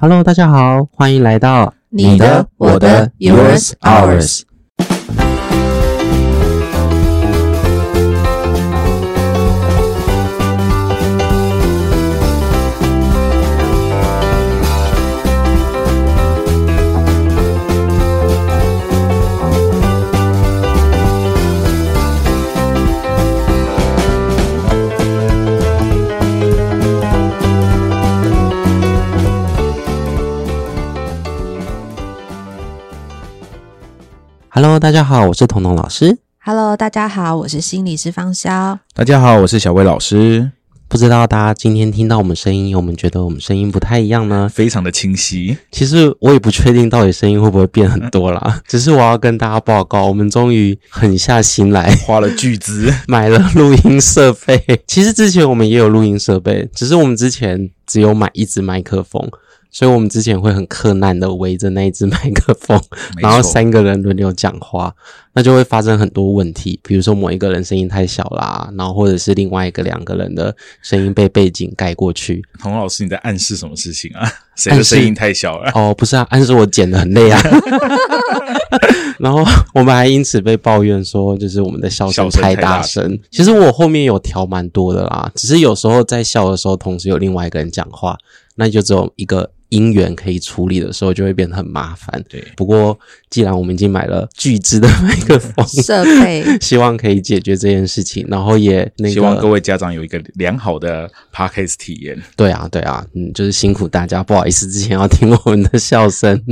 Hello，大家好，欢迎来到你的、我的、Yours、Ours。Hello，大家好，我是彤彤老师。Hello，大家好，我是心理师方潇。大家好，我是小薇老师。不知道大家今天听到我们声音，有没有觉得我们声音不太一样呢？非常的清晰。其实我也不确定到底声音会不会变很多啦，只是我要跟大家报告，我们终于狠下心来，花了巨资 买了录音设备。其实之前我们也有录音设备，只是我们之前只有买一支麦克风。所以，我们之前会很困难的围着那一只麦克风，然后三个人轮流讲话，那就会发生很多问题，比如说某一个人声音太小啦，然后或者是另外一个两个人的声音被背景盖过去。童老师，你在暗示什么事情啊？谁的声音太小了？哦，不是啊，暗示我剪的很累啊。然后我们还因此被抱怨说，就是我们的笑声太大声。其实我后面有调蛮多的啦，只是有时候在笑的时候，同时有另外一个人讲话，那就只有一个。音源可以处理的时候，就会变得很麻烦。对，不过既然我们已经买了巨资的麦克风 设备，希望可以解决这件事情，然后也那个希望各位家长有一个良好的 Podcast 体验。对啊，对啊，嗯，就是辛苦大家，不好意思，之前要听我们的笑声，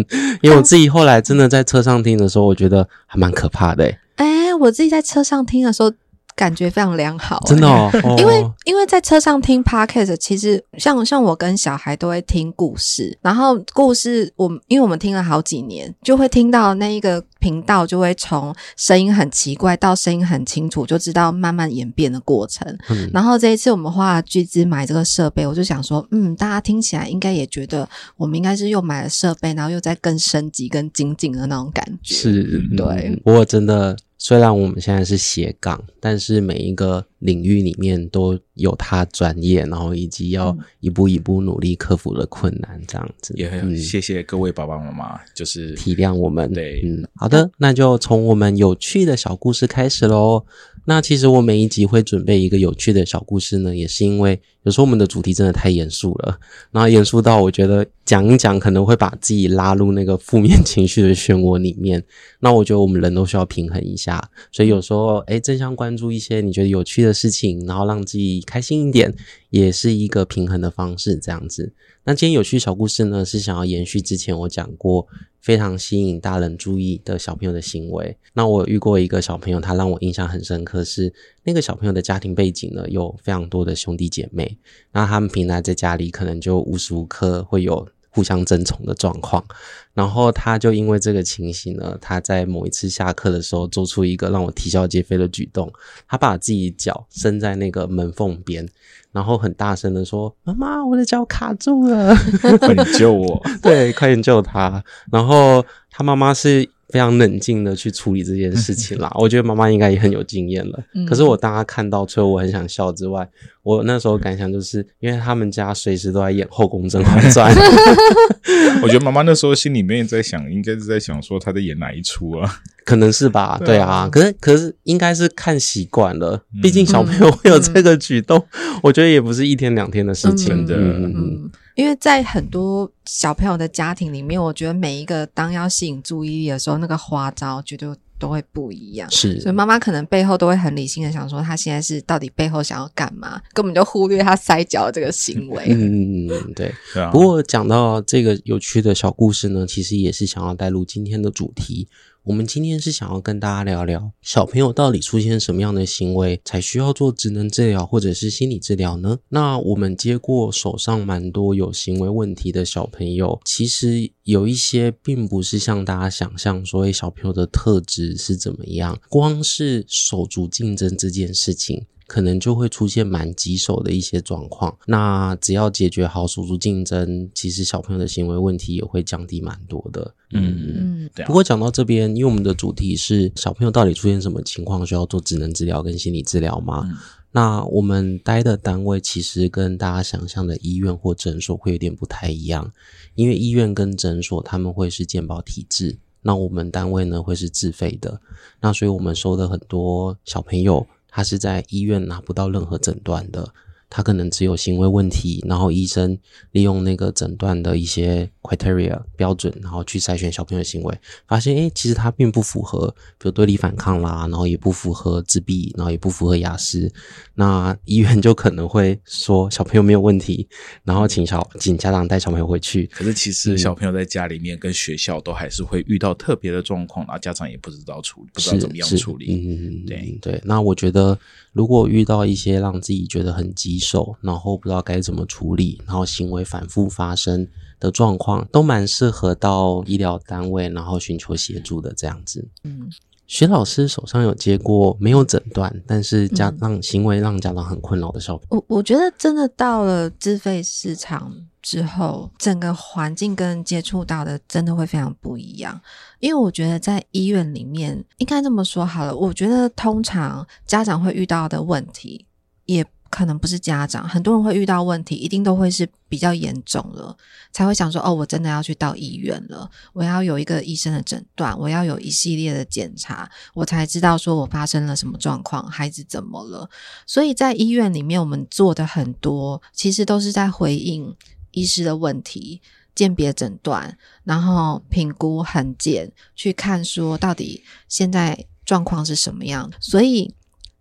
因为我自己后来真的在车上听的时候，我觉得还蛮可怕的。哎，我自己在车上听的时候。感觉非常良好，真的哦。因为因为在车上听 Podcast，其实像像我跟小孩都会听故事，然后故事我因为我们听了好几年，就会听到那一个频道就会从声音很奇怪到声音很清楚，就知道慢慢演变的过程。嗯，然后这一次我们花了巨资买这个设备，我就想说，嗯，大家听起来应该也觉得我们应该是又买了设备，然后又在更升级、更精进的那种感觉。是，对，嗯，我真的。虽然我们现在是斜杠，但是每一个领域里面都有他专业，然后以及要一步一步努力克服的困难，这样子。也很谢谢各位爸爸妈妈，就是体谅我们。对，嗯，好的，那就从我们有趣的小故事开始喽。那其实我每一集会准备一个有趣的小故事呢，也是因为有时候我们的主题真的太严肃了，然后严肃到我觉得讲一讲可能会把自己拉入那个负面情绪的漩涡里面。那我觉得我们人都需要平衡一下，所以有时候诶，正向关注一些你觉得有趣的事情，然后让自己开心一点，也是一个平衡的方式，这样子。那今天有趣小故事呢，是想要延续之前我讲过非常吸引大人注意的小朋友的行为。那我遇过一个小朋友，他让我印象很深刻，是那个小朋友的家庭背景呢，有非常多的兄弟姐妹，那他们平常在家里可能就无时无刻会有互相争宠的状况。然后他就因为这个情形呢，他在某一次下课的时候做出一个让我啼笑皆非的举动，他把自己脚伸在那个门缝边。然后很大声的说：“妈妈，我的脚卡住了，快点救我！”对，快点救他。然后他妈妈是非常冷静的去处理这件事情啦。我觉得妈妈应该也很有经验了。可是我当她看到，除了我很想笑之外，我那时候感想就是，因为他们家随时都在演《后宫甄嬛传》。我觉得妈妈那时候心里面在想，应该是在想说她在演哪一出啊？可能是吧，对啊。可是可是应该是看习惯了，毕竟小朋友会有这个举动，嗯、我觉得也不是一天两天的事情的。嗯嗯，因为在很多小朋友的家庭里面，我觉得每一个当要吸引注意力的时候，那个花招绝对都会不一样。是，所以妈妈可能背后都会很理性的想说，他现在是到底背后想要干嘛，根本就忽略他塞脚这个行为。嗯嗯嗯，对。对啊。不过讲到这个有趣的小故事呢，其实也是想要带入今天的主题。我们今天是想要跟大家聊聊，小朋友到底出现什么样的行为才需要做职能治疗或者是心理治疗呢？那我们接过手上蛮多有行为问题的小朋友，其实有一些并不是像大家想象说，小朋友的特质是怎么样，光是手足竞争这件事情。可能就会出现蛮棘手的一些状况。那只要解决好守住竞争，其实小朋友的行为问题也会降低蛮多的。嗯嗯，对。不过讲到这边，因为我们的主题是小朋友到底出现什么情况需要做职能治疗跟心理治疗嘛？嗯那我们待的单位其实跟大家想象的医院或诊所会有点不太一样，因为医院跟诊所他们会是健保体制，那我们单位呢会是自费的，那所以我们收的很多小朋友，他是在医院拿不到任何诊断的。他可能只有行为问题，然后医生利用那个诊断的一些 criteria 标准，然后去筛选小朋友的行为，发现诶，其实他并不符合，比如对立反抗啦，然后也不符合自闭，然后也不符合雅思，那医院就可能会说小朋友没有问题，然后请小请家长带小朋友回去。可是其实小朋友在家里面跟学校都还是会遇到特别的状况，然后家长也不知道处理，不知道怎么样处理。嗯，对对。那我觉得如果遇到一些让自己觉得很棘手，然后不知道该怎么处理，然后行为反复发生的状况，都蛮适合到医疗单位，然后寻求协助的这样子。嗯，徐老师手上有接过没有诊断，但是家让行为让家长很困扰的小朋友。我我觉得真的到了自费市场之后，整个环境跟接触到的真的会非常不一样。因为我觉得在医院里面，应该这么说好了，我觉得通常家长会遇到的问题也。可能不是家长，很多人会遇到问题，一定都会是比较严重了，才会想说：“哦，我真的要去到医院了，我要有一个医生的诊断，我要有一系列的检查，我才知道说我发生了什么状况，孩子怎么了。”所以在医院里面，我们做的很多，其实都是在回应医师的问题，鉴别诊断，然后评估痕检，去看说到底现在状况是什么样。所以。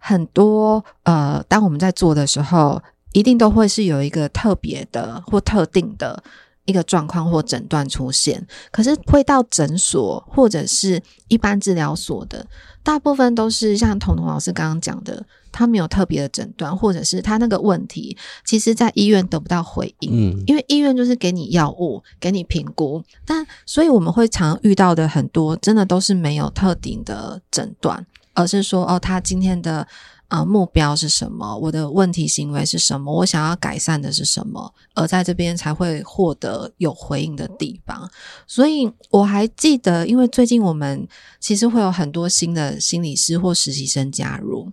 很多呃，当我们在做的时候，一定都会是有一个特别的或特定的一个状况或诊断出现。可是会到诊所或者是一般治疗所的，大部分都是像彤彤老师刚刚讲的，他没有特别的诊断，或者是他那个问题，其实在医院得不到回应。嗯，因为医院就是给你药物，给你评估，但所以我们会常遇到的很多，真的都是没有特定的诊断。而是说，哦，他今天的呃目标是什么？我的问题行为是什么？我想要改善的是什么？而在这边才会获得有回应的地方。所以我还记得，因为最近我们其实会有很多新的心理师或实习生加入。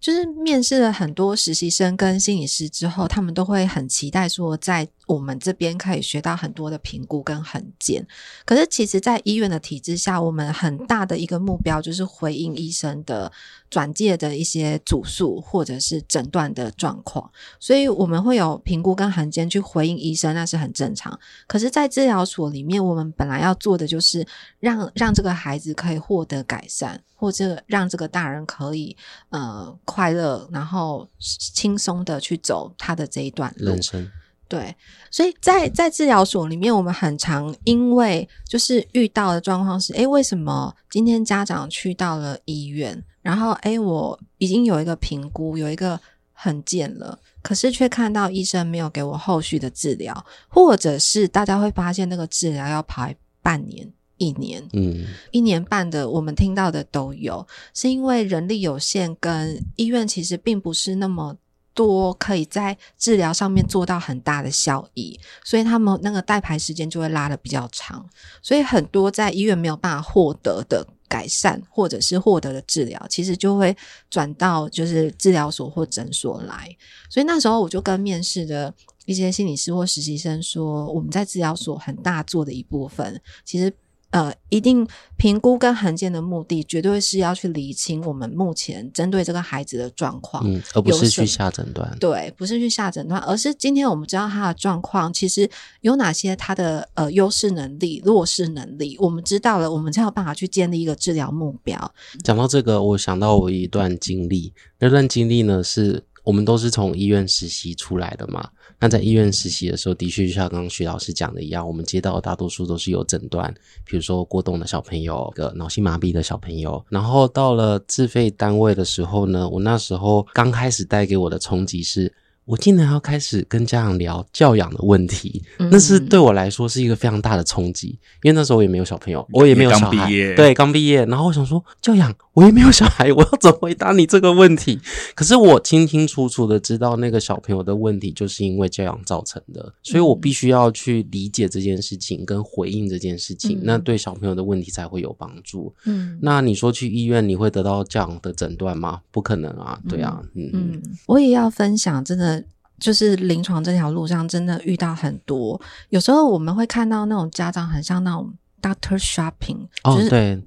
就是面试了很多实习生跟心理师之后，他们都会很期待说，在我们这边可以学到很多的评估跟衡鉴。可是，其实，在医院的体制下，我们很大的一个目标就是回应医生的转介的一些主诉或者是诊断的状况。所以，我们会有评估跟衡鉴去回应医生，那是很正常。可是，在治疗所里面，我们本来要做的就是让让这个孩子可以获得改善。或者让这个大人可以呃快乐，然后轻松的去走他的这一段路。人生。对，所以在在治疗所里面，我们很常因为就是遇到的状况是，诶，为什么今天家长去到了医院，然后诶，我已经有一个评估，有一个很见了，可是却看到医生没有给我后续的治疗，或者是大家会发现那个治疗要排半年。一年，嗯，一年半的，我们听到的都有，是因为人力有限，跟医院其实并不是那么多，可以在治疗上面做到很大的效益，所以他们那个待排时间就会拉得比较长，所以很多在医院没有办法获得的改善，或者是获得的治疗，其实就会转到就是治疗所或诊所来，所以那时候我就跟面试的一些心理师或实习生说，我们在治疗所很大做的一部分，其实。呃，一定评估跟函件的目的，绝对是要去理清我们目前针对这个孩子的状况，嗯，而不是去下诊断。对，不是去下诊断，而是今天我们知道他的状况，其实有哪些他的呃优势能力、弱势能力，我们知道了，我们才有办法去建立一个治疗目标。讲到这个，我想到我一段经历，那段经历呢，是我们都是从医院实习出来的嘛。那在医院实习的时候，的确就像刚刚徐老师讲的一样，我们接到的大多数都是有诊断，比如说过动的小朋友、个脑性麻痹的小朋友。然后到了自费单位的时候呢，我那时候刚开始带给我的冲击是，我竟然要开始跟家长聊教养的问题，那是对我来说是一个非常大的冲击，因为那时候我也没有小朋友，我也没有小孩，对，刚毕业。然后我想说教养。我也没有小孩，我要怎么回答你这个问题？可是我清清楚楚的知道那个小朋友的问题就是因为教养造成的，所以我必须要去理解这件事情跟回应这件事情，嗯、那对小朋友的问题才会有帮助。嗯，那你说去医院你会得到这样的诊断吗？不可能啊，对啊，嗯嗯，我也要分享，真的就是临床这条路上真的遇到很多，有时候我们会看到那种家长很像那种 doctor shopping，就是、哦对。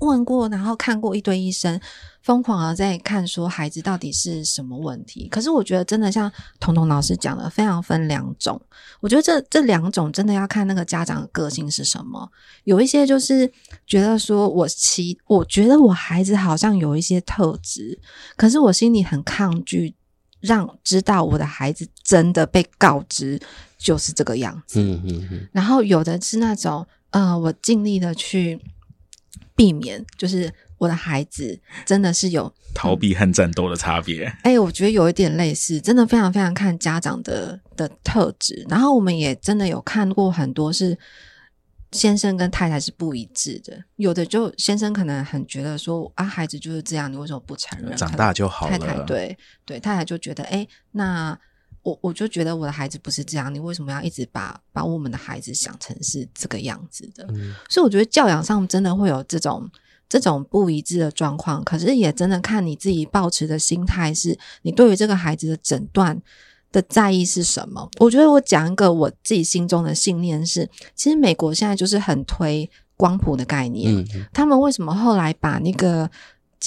问过，然后看过一堆医生，疯狂的在看说孩子到底是什么问题。可是我觉得真的像彤彤老师讲的，非常分两种。我觉得这这两种真的要看那个家长的个性是什么。有一些就是觉得说我其我觉得我孩子好像有一些特质，可是我心里很抗拒让知道我的孩子真的被告知就是这个样子。嗯嗯嗯。然后有的是那种呃，我尽力的去。避免就是我的孩子真的是有逃避和战斗的差别。哎、欸，我觉得有一点类似，真的非常非常看家长的的特质。然后我们也真的有看过很多是先生跟太太是不一致的，有的就先生可能很觉得说啊，孩子就是这样，你为什么不承认？长大就好了。太太对对，太太就觉得哎、欸，那。我我就觉得我的孩子不是这样，你为什么要一直把把我们的孩子想成是这个样子的？嗯，所以我觉得教养上真的会有这种这种不一致的状况，可是也真的看你自己抱持的心态，是你对于这个孩子的诊断的在意是什么？我觉得我讲一个我自己心中的信念是，其实美国现在就是很推光谱的概念，嗯，他们为什么后来把那个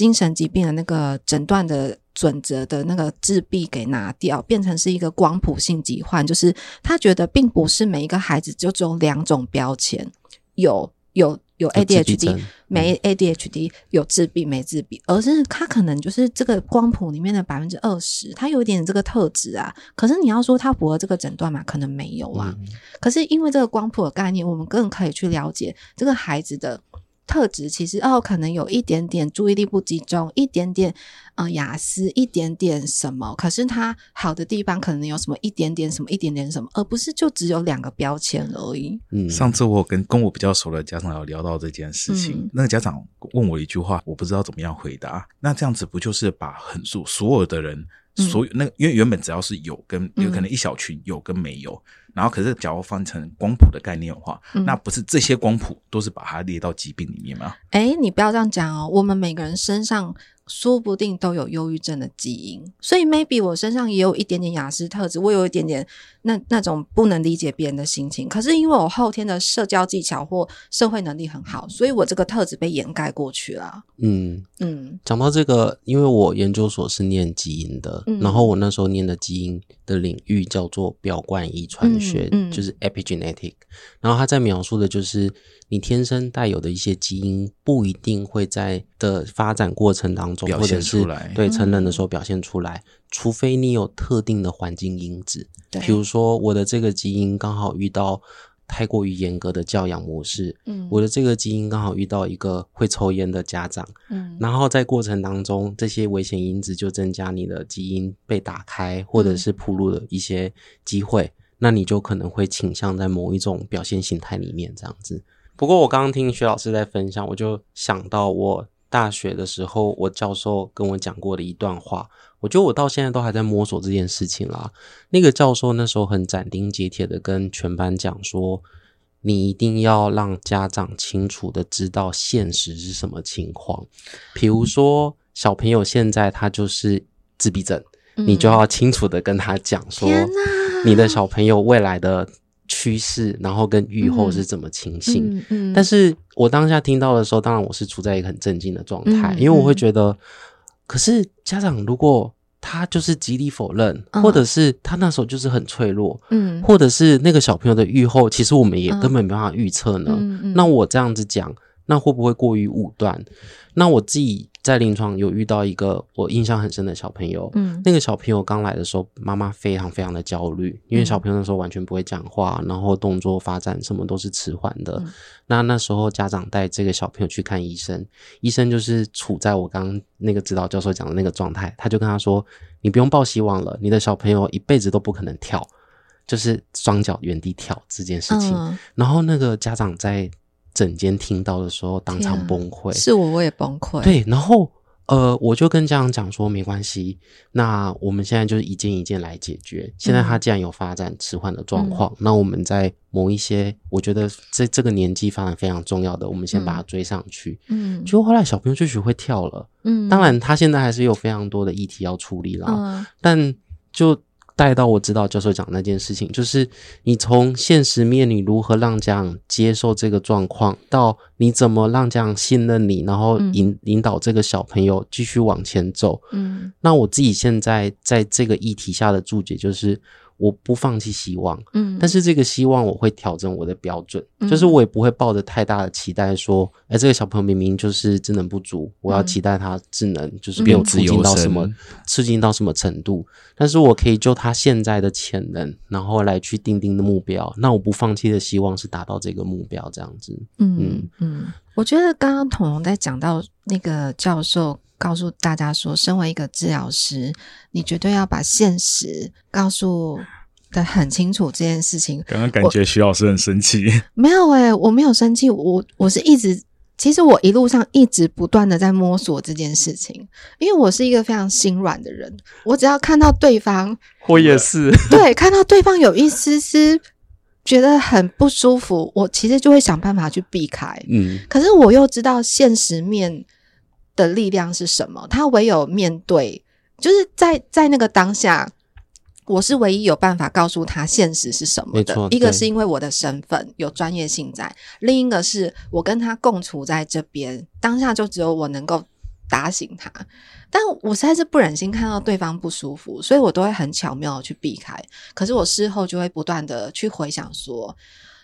精神疾病的那个诊断的准则的那个自闭给拿掉，变成是一个光谱性疾患，就是他觉得并不是每一个孩子就只有两种标签，有有有 ADHD 没 ADHD，有自闭没自闭，而是他可能就是这个光谱里面的百分之二十，他有一点这个特质啊。可是你要说他符合这个诊断嘛，可能没有啊。嗯、可是因为这个光谱的概念，我们更可以去了解这个孩子的。特质其实哦，可能有一点点注意力不集中，一点点呃雅思，一点点什么。可是他好的地方可能有什么一点点什么一点点什么，而不是就只有两个标签而已。嗯，上次我跟跟我比较熟的家长有聊到这件事情，嗯、那个家长问我一句话，我不知道怎么样回答。那这样子不就是把很多所有的人，所有那个因为原本只要是有跟有可能一小群有跟没有。然后，可是，假如翻成光谱的概念的话，嗯、那不是这些光谱都是把它列到疾病里面吗？哎，你不要这样讲哦。我们每个人身上说不定都有忧郁症的基因，所以 maybe 我身上也有一点点雅思特质，我有一点点那那种不能理解别人的心情。可是因为我后天的社交技巧或社会能力很好，所以我这个特质被掩盖过去了。嗯嗯，讲到这个，因为我研究所是念基因的，嗯、然后我那时候念的基因的领域叫做表观遗传学，嗯嗯、就是 epigenetic。然后他在描述的就是你天生带有的一些基因，不一定会在的发展过程当中表现出来，对成人的时候表现出来，嗯、除非你有特定的环境因子，对。比如说我的这个基因刚好遇到。太过于严格的教养模式，嗯，我的这个基因刚好遇到一个会抽烟的家长，嗯，然后在过程当中，这些危险因子就增加你的基因被打开或者是铺路的一些机会，嗯，那你就可能会倾向在某一种表现形态里面这样子。不过我刚刚听薛老师在分享，我就想到我大学的时候，我教授跟我讲过的一段话。我觉得我到现在都还在摸索这件事情啦。那个教授那时候很斩钉截铁的跟全班讲说：“你一定要让家长清楚的知道现实是什么情况。比如说小朋友现在他就是自闭症，嗯、你就要清楚的跟他讲说，你的小朋友未来的趋势，然后跟愈后是怎么情形。嗯”嗯，但是我当下听到的时候，当然我是处在一个很震惊的状态，嗯、因为我会觉得。可是家长如果他就是极力否认，嗯、或者是他那时候就是很脆弱，嗯，或者是那个小朋友的愈后，其实我们也根本没办法预测呢。嗯嗯、那我这样子讲，那会不会过于武断？那我自己。在临床有遇到一个我印象很深的小朋友，嗯，那个小朋友刚来的时候，妈妈非常非常的焦虑，因为小朋友那时候完全不会讲话，然后动作发展什么都是迟缓的。嗯、那那时候家长带这个小朋友去看医生，医生就是处在我刚刚那个指导教授讲的那个状态，他就跟他说：“你不用抱希望了，你的小朋友一辈子都不可能跳，就是双脚原地跳这件事情。嗯”然后那个家长在。诊间听到的时候当场崩溃，是我我也崩溃。对，然后。呃，我就跟家长讲说，没关系，那我们现在就是一件一件来解决。现在他既然有发展迟缓的状况，嗯、那我们在某一些我觉得这这个年纪发展非常重要的，我们先把它追上去。嗯，结果后来小朋友就学会跳了。嗯，当然他现在还是有非常多的议题要处理啦。嗯，但就。带到我知道教授讲那件事情，就是你从现实面，你如何让家长接受这个状况，到你怎么让家长信任你，然后引引导这个小朋友继续往前走。嗯，那我自己现在在这个议题下的注解就是。我不放弃希望，嗯，但是这个希望我会调整我的标准，嗯，就是我也不会抱着太大的期待说，哎，这个小朋友明明就是智能不足，我要期待他智能就是没有促进到什么，促进到什么程度，但是我可以就他现在的潜能，然后来去定定的目标，那我不放弃的希望是达到这个目标，这样子，嗯嗯。嗯，我觉得刚刚彤彤在讲到那个教授。告诉大家说，身为一个治疗师，你绝对要把现实告诉的很清楚。这件事情，刚刚感觉徐老师很生气。没有诶、欸，我没有生气，我我是一直，其实我一路上一直不断的在摸索这件事情，因为我是一个非常心软的人，我只要看到对方，我也是，对，看到对方有一丝丝觉得很不舒服，我其实就会想办法去避开。嗯，可是我又知道现实面。的力量是什么？他唯有面对，就是在在那个当下，我是唯一有办法告诉他现实是什么的。一个是因为我的身份有专业性在，另一个是我跟他共处在这边，当下就只有我能够打醒他。但我实在是不忍心看到对方不舒服，所以我都会很巧妙的去避开。可是我事后就会不断的去回想说，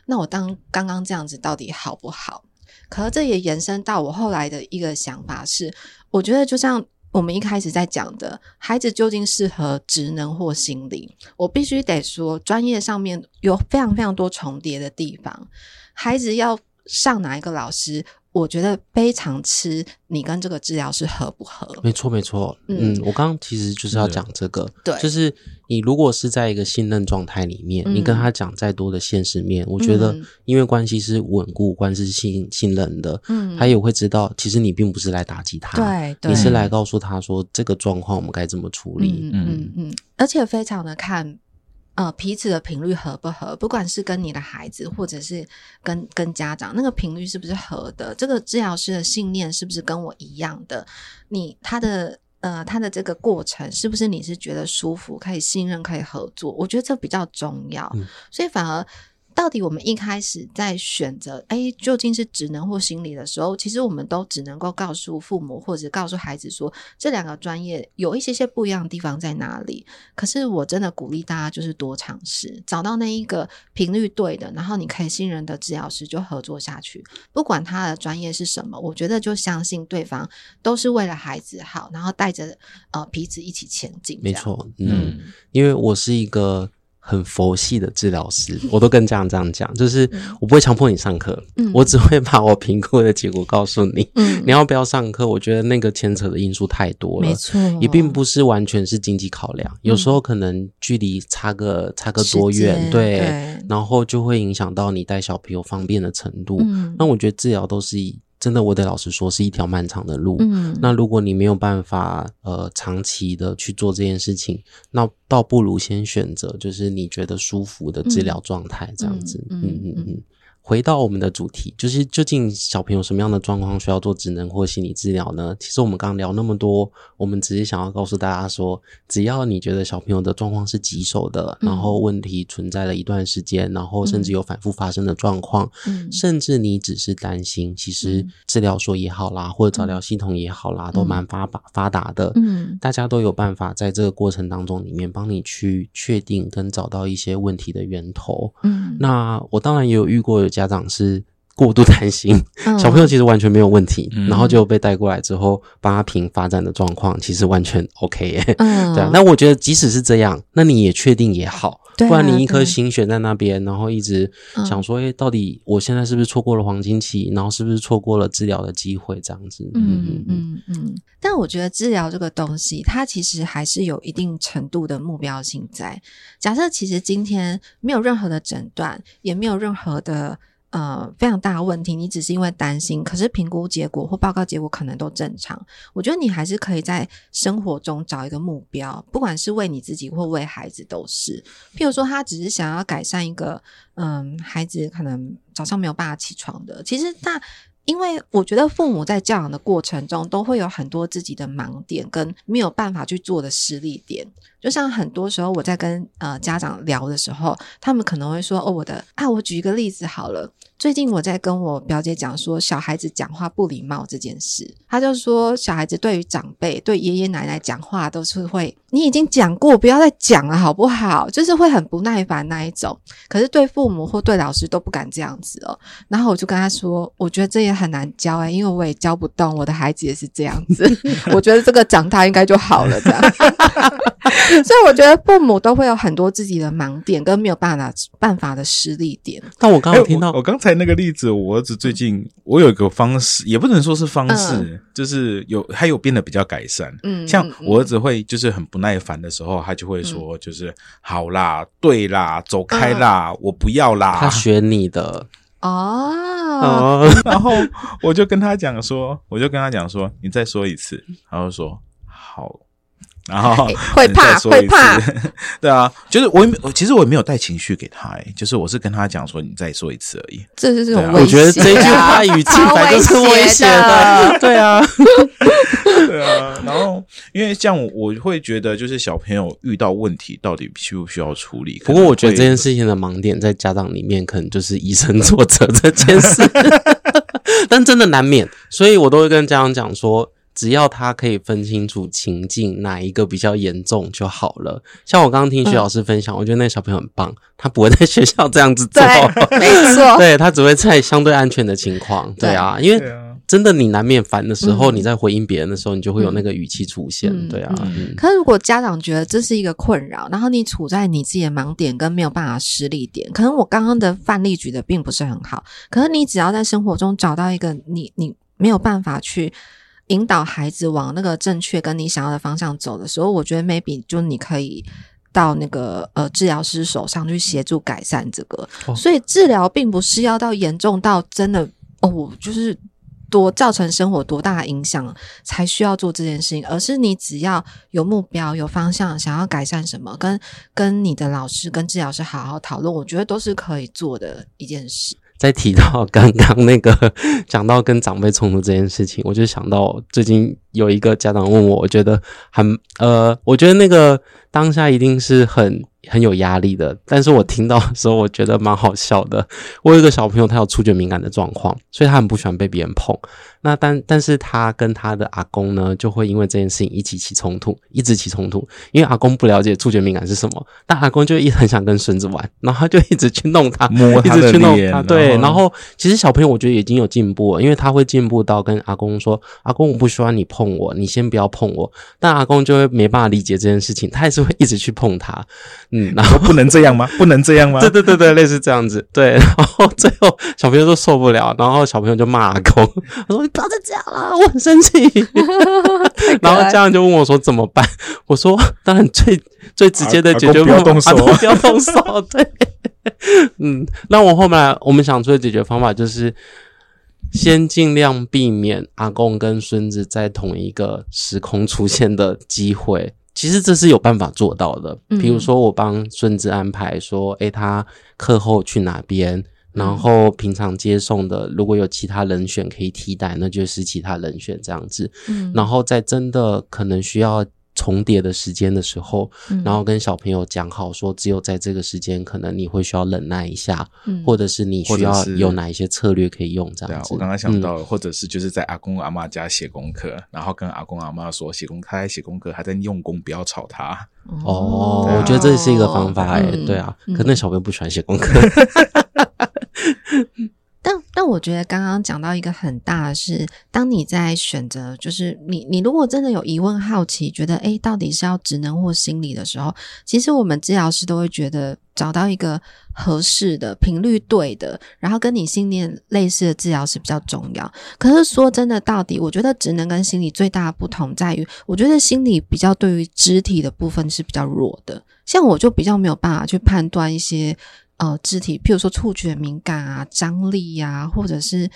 那我当刚刚这样子到底好不好？可是这也延伸到我后来的一个想法是，我觉得就像我们一开始在讲的，孩子究竟适合职能或心理，我必须得说，专业上面有非常非常多重叠的地方，孩子要上哪一个老师？我觉得非常吃你跟这个治疗师合不合。没错，没错。嗯，嗯，我刚刚其实就是要讲这个，对，就是你如果是在一个信任状态里面，嗯、你跟他讲再多的现实面，我觉得因为关系是稳固，关系是信信任的，嗯，他也会知道，其实你并不是来打击他，对，对，你是来告诉他说这个状况我们该怎么处理，嗯嗯嗯，而且非常的看。呃，彼此的频率合不合？不管是跟你的孩子，或者是跟跟家长，那个频率是不是合的？这个治疗师的信念是不是跟我一样的？你他的呃，他的这个过程是不是你是觉得舒服、可以信任、可以合作？我觉得这比较重要，嗯、所以反而。到底我们一开始在选择，哎，究竟是职能或心理的时候，其实我们都只能够告诉父母或者告诉孩子说，这两个专业有一些些不一样的地方在哪里。可是我真的鼓励大家就是多尝试，找到那一个频率对的，然后你可以信任的治疗师就合作下去。不管他的专业是什么，我觉得就相信对方都是为了孩子好，然后带着呃彼此一起前进。没错，嗯，嗯，因为我是一个。很佛系的治疗师，我都跟家长这样讲，就是我不会强迫你上课，嗯，我只会把我评估的结果告诉你，嗯，你要不要上课？我觉得那个牵扯的因素太多了，没错，也并不是完全是经济考量，嗯，有时候可能距离差个差个多远，对，对，然后就会影响到你带小朋友方便的程度，嗯，那我觉得治疗都是以。真的，我得老实说，是一条漫长的路。嗯，那如果你没有办法，呃，长期的去做这件事情，那倒不如先选择就是你觉得舒服的治疗状态，这样子。嗯嗯嗯。嗯回到我们的主题，就是究竟小朋友什么样的状况需要做职能或心理治疗呢？其实我们刚刚聊那么多，我们只是想要告诉大家说，只要你觉得小朋友的状况是棘手的，嗯、然后问题存在了一段时间，然后甚至有反复发生的状况，嗯、甚至你只是担心，其实治疗所也好啦，或者早疗系统也好啦，嗯、都蛮发发发达的，嗯，大家都有办法在这个过程当中里面帮你去确定跟找到一些问题的源头，嗯，那我当然也有遇过。家长是过度担心，嗯、小朋友其实完全没有问题，嗯、然后就被带过来之后，帮他评发展的状况，其实完全 OK 耶。嗯，对啊。那我觉得即使是这样，那你也确定也好，不然你一颗心悬在那边，然后一直想说，哎，到底我现在是不是错过了黄金期？然后是不是错过了治疗的机会？这样子。嗯嗯嗯嗯。但我觉得治疗这个东西，它其实还是有一定程度的目标性在。假设其实今天没有任何的诊断，也没有任何的。呃非常大的问题，你只是因为担心，可是评估结果或报告结果可能都正常。我觉得你还是可以在生活中找一个目标，不管是为你自己或为孩子都是。譬如说，他只是想要改善一个，嗯，孩子可能早上没有办法起床的，其实那。因为我觉得父母在教养的过程中，都会有很多自己的盲点跟没有办法去做的失力点。就像很多时候我在跟呃家长聊的时候，他们可能会说：“哦，我的啊，我举一个例子好了。最近我在跟我表姐讲说，小孩子讲话不礼貌这件事，她就说小孩子对于长辈、对爷爷奶奶讲话都是会，你已经讲过，不要再讲了，好不好？就是会很不耐烦那一种。可是对父母或对老师都不敢这样子哦。然后我就跟她说，我觉得这也很难教哎，因为我也教不动，我的孩子也是这样子。我觉得这个长大应该就好了，这样。”所以我觉得父母都会有很多自己的盲点跟没有办法办法的失力点。但我刚刚听到，欸、我刚才那个例子，我儿子最近我有一个方式，也不能说是方式，嗯、就是有他有变得比较改善。嗯，像我儿子会就是很不耐烦的时候，他就会说就是、嗯、好啦，对啦，走开啦，嗯、我不要啦。他学你的哦，然后我就跟他讲说，我就跟他讲说，你再说一次，他就说好。然后会怕，会怕，对啊，就是我也没，其实我也没有带情绪给他，哎，就是我是跟他讲说，你再说一次而已。这是这种，我觉得这句话 语气反正是威胁的，对啊，对啊。然后，因为这样，我会觉得，就是小朋友遇到问题，到底需不需要处理？不过，我觉得这件事情的盲点在家长里面，可能就是以身作则这件事，但真的难免，所以我都会跟家长讲说。只要他可以分清楚情境，哪一个比较严重就好了。像我刚刚听徐老师分享，嗯、我觉得那个小朋友很棒，他不会在学校这样子做，没错，对，他只会在相对安全的情况，对。啊，因为真的你难免烦的时候，嗯、你在回应别人的时候，你就会有那个语气出现，嗯、对啊。嗯、可是如果家长觉得这是一个困扰，然后你处在你自己的盲点跟没有办法施力点，可能我刚刚的范例举的并不是很好，可是你只要在生活中找到一个你你没有办法去。引导孩子往那个正确跟你想要的方向走的时候，我觉得 maybe 就你可以到那个呃治疗师手上去协助改善这个。哦、所以治疗并不是要到严重到真的哦，就是多造成生活多大的影响才需要做这件事情，而是你只要有目标、有方向，想要改善什么，跟跟你的老师、跟治疗师好好讨论，我觉得都是可以做的一件事。在提到刚刚那个 讲到跟长辈冲突这件事情，我就想到最近有一个家长问我，我觉得很呃，我觉得那个当下一定是很。很有压力的，但是我听到的时候，我觉得蛮好笑的。我有一个小朋友，他有触觉敏感的状况，所以他很不喜欢被别人碰。那但但是他跟他的阿公呢，就会因为这件事情一起起冲突，一直起冲突。因为阿公不了解触觉敏感是什么，但阿公就一直很想跟孙子玩，然后他就一直去弄他，摸他，一直去弄他。对，然后其实小朋友我觉得已经有进步了，因为他会进步到跟阿公说：“阿公，我不喜欢你碰我，你先不要碰我。”但阿公就会没办法理解这件事情，他还是会一直去碰他。嗯，然后不能这样吗？不能这样吗？对对对对，类似这样子。对，然后最后小朋友都受不了，然后小朋友就骂阿公，他说：“你不要再这样了，我很生气。”然后家人就问我说：“怎么办？”我说：“当然最最直接的解决方法，阿公不要动手。”对，嗯，那我后面我们想出的解决方法就是，先尽量避免阿公跟孙子在同一个时空出现的机会。其实这是有办法做到的，比如说我帮孙子安排说，诶，他课后去哪边，然后平常接送的如果有其他人选可以替代，那就是其他人选这样子。嗯，然后在真的可能需要。重叠的时间的时候，嗯、然后跟小朋友讲好说，只有在这个时间，可能你会需要忍耐一下，嗯、或者是你需要有哪一些策略可以用这样子。对啊，我刚刚想到，嗯、或者是就是在阿公阿妈家写功课，然后跟阿公阿妈说写功，他在写功课，还在用功，不要吵他。哦，啊、我觉得这是一个方法哎，嗯、对啊，可能小朋友不喜欢写功课。但但我觉得刚刚讲到一个很大的是，当你在选择，就是你你如果真的有疑问、好奇，觉得诶到底是要职能或心理的时候，其实我们治疗师都会觉得找到一个合适的频率对的，然后跟你信念类似的治疗师比较重要。可是说真的，到底我觉得职能跟心理最大的不同在于，我觉得心理比较对于肢体的部分是比较弱的，像我就比较没有办法去判断一些。呃肢体，譬如说触觉敏感啊、张力呀、啊，或者是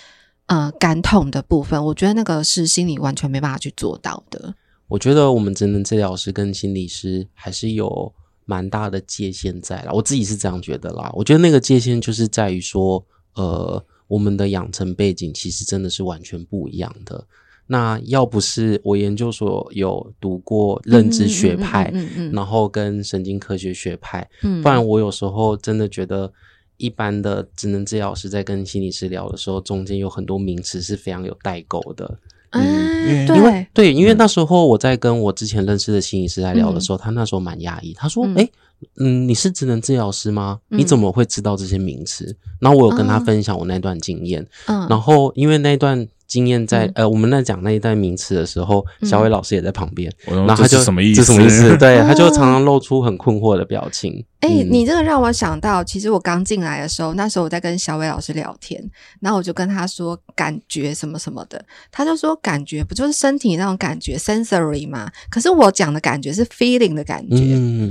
呃感统的部分，我觉得那个是心理完全没办法去做到的。我觉得我们真的治疗师跟心理师还是有蛮大的界限在啦，我自己是这样觉得啦。我觉得那个界限就是在于说，呃，我们的养成背景其实真的是完全不一样的。那要不是我研究所有读过认知学派，嗯嗯嗯嗯、然后跟神经科学学派，嗯、不然我有时候真的觉得，一般的职能治疗师在跟心理师聊的时候，中间有很多名词是非常有代沟的。嗯，因为对，因为那时候我在跟我之前认识的心理师在聊的时候，他那时候蛮压抑，他说：“诶，嗯，你是职能治疗师吗？你怎么会知道这些名词？”然后我有跟他分享我那段经验，嗯，然后因为那段。经验在呃，我们在讲那一代名词的时候，小伟老师也在旁边，然后他就什么意思？什么意思？对，他就常常露出很困惑的表情。哎，你这个让我想到，其实我刚进来的时候，那时候我在跟小伟老师聊天，然后我就跟他说感觉什么什么的，他就说感觉不就是身体那种感觉 sensory 吗？可是我讲的感觉是 feeling 的感觉，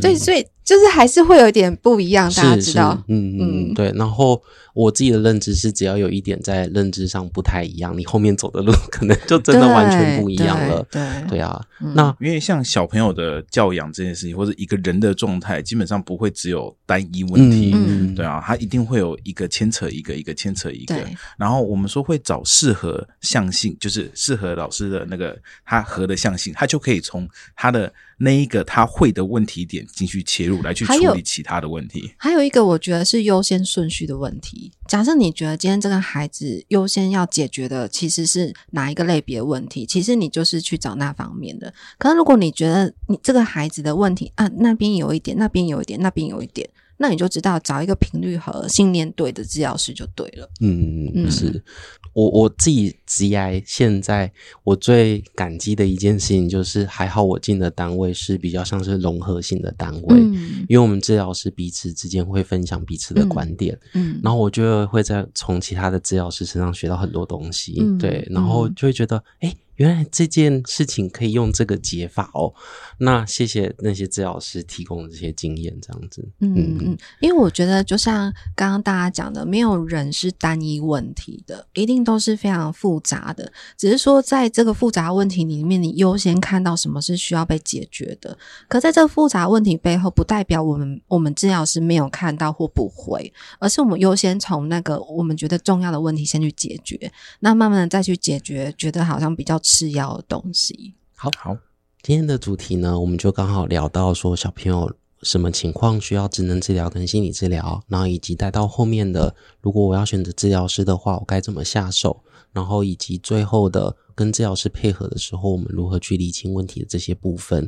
对，所以就是还是会有一点不一样，大家知道？嗯嗯，对，然后。我自己的认知是，只要有一点在认知上不太一样，你后面走的路 可能就真的完全不一样了。对对，对啊，嗯、那因为像小朋友的教养这件事情，或者一个人的状态，基本上不会只有单一问题。嗯，对啊，他一定会有一个牵扯一个，一个牵扯一个。然后我们说会找适合向性，就是适合老师的那个他合的向性，他就可以从他的。那一个他会的问题点进去切入，来去处理其他的问题。还有，还有一个，我觉得是优先顺序的问题。假设你觉得今天这个孩子优先要解决的其实是哪一个类别问题，其实你就是去找那方面的。可是如果你觉得你这个孩子的问题啊，那边有一点，那边有一点，那边有一点。那你就知道找一个频率和信念对的治疗师就对了。嗯，嗯是我我自己职涯现在我最感激的一件事情就是，还好我进的单位是比较像是融合性的单位，嗯、因为我们治疗师彼此之间会分享彼此的观点，嗯，嗯然后我就会在从其他的治疗师身上学到很多东西，嗯、对，然后就会觉得，哎、欸。原来这件事情可以用这个解法哦，那谢谢那些治疗师提供的这些经验，这样子。嗯嗯。嗯，因为我觉得就像刚刚大家讲的，没有人是单一问题的，一定都是非常复杂的。只是说在这个复杂问题里面，你优先看到什么是需要被解决的。可在这个复杂问题背后，不代表我们我们治疗师没有看到或不会，而是我们优先从那个我们觉得重要的问题先去解决，那慢慢的再去解决，觉得好像比较。次要的东西。好好，今天的主题呢，我们就刚好聊到说小朋友什么情况需要职能治疗跟心理治疗，然后以及带到后面的，如果我要选择治疗师的话，我该怎么下手，然后以及最后的。跟治疗师配合的时候，我们如何去理清问题的这些部分？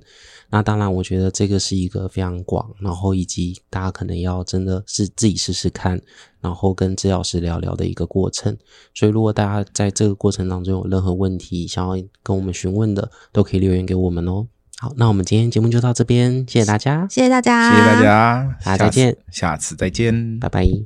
那当然，我觉得这个是一个非常广，然后以及大家可能要真的是自己试试看，然后跟治疗师聊聊的一个过程。所以，如果大家在这个过程当中有任何问题想要跟我们询问的，都可以留言给我们哦。好，那我们今天节目就到这边，谢谢大家，谢谢大家，谢谢大家，大家再见，下次再见，拜拜。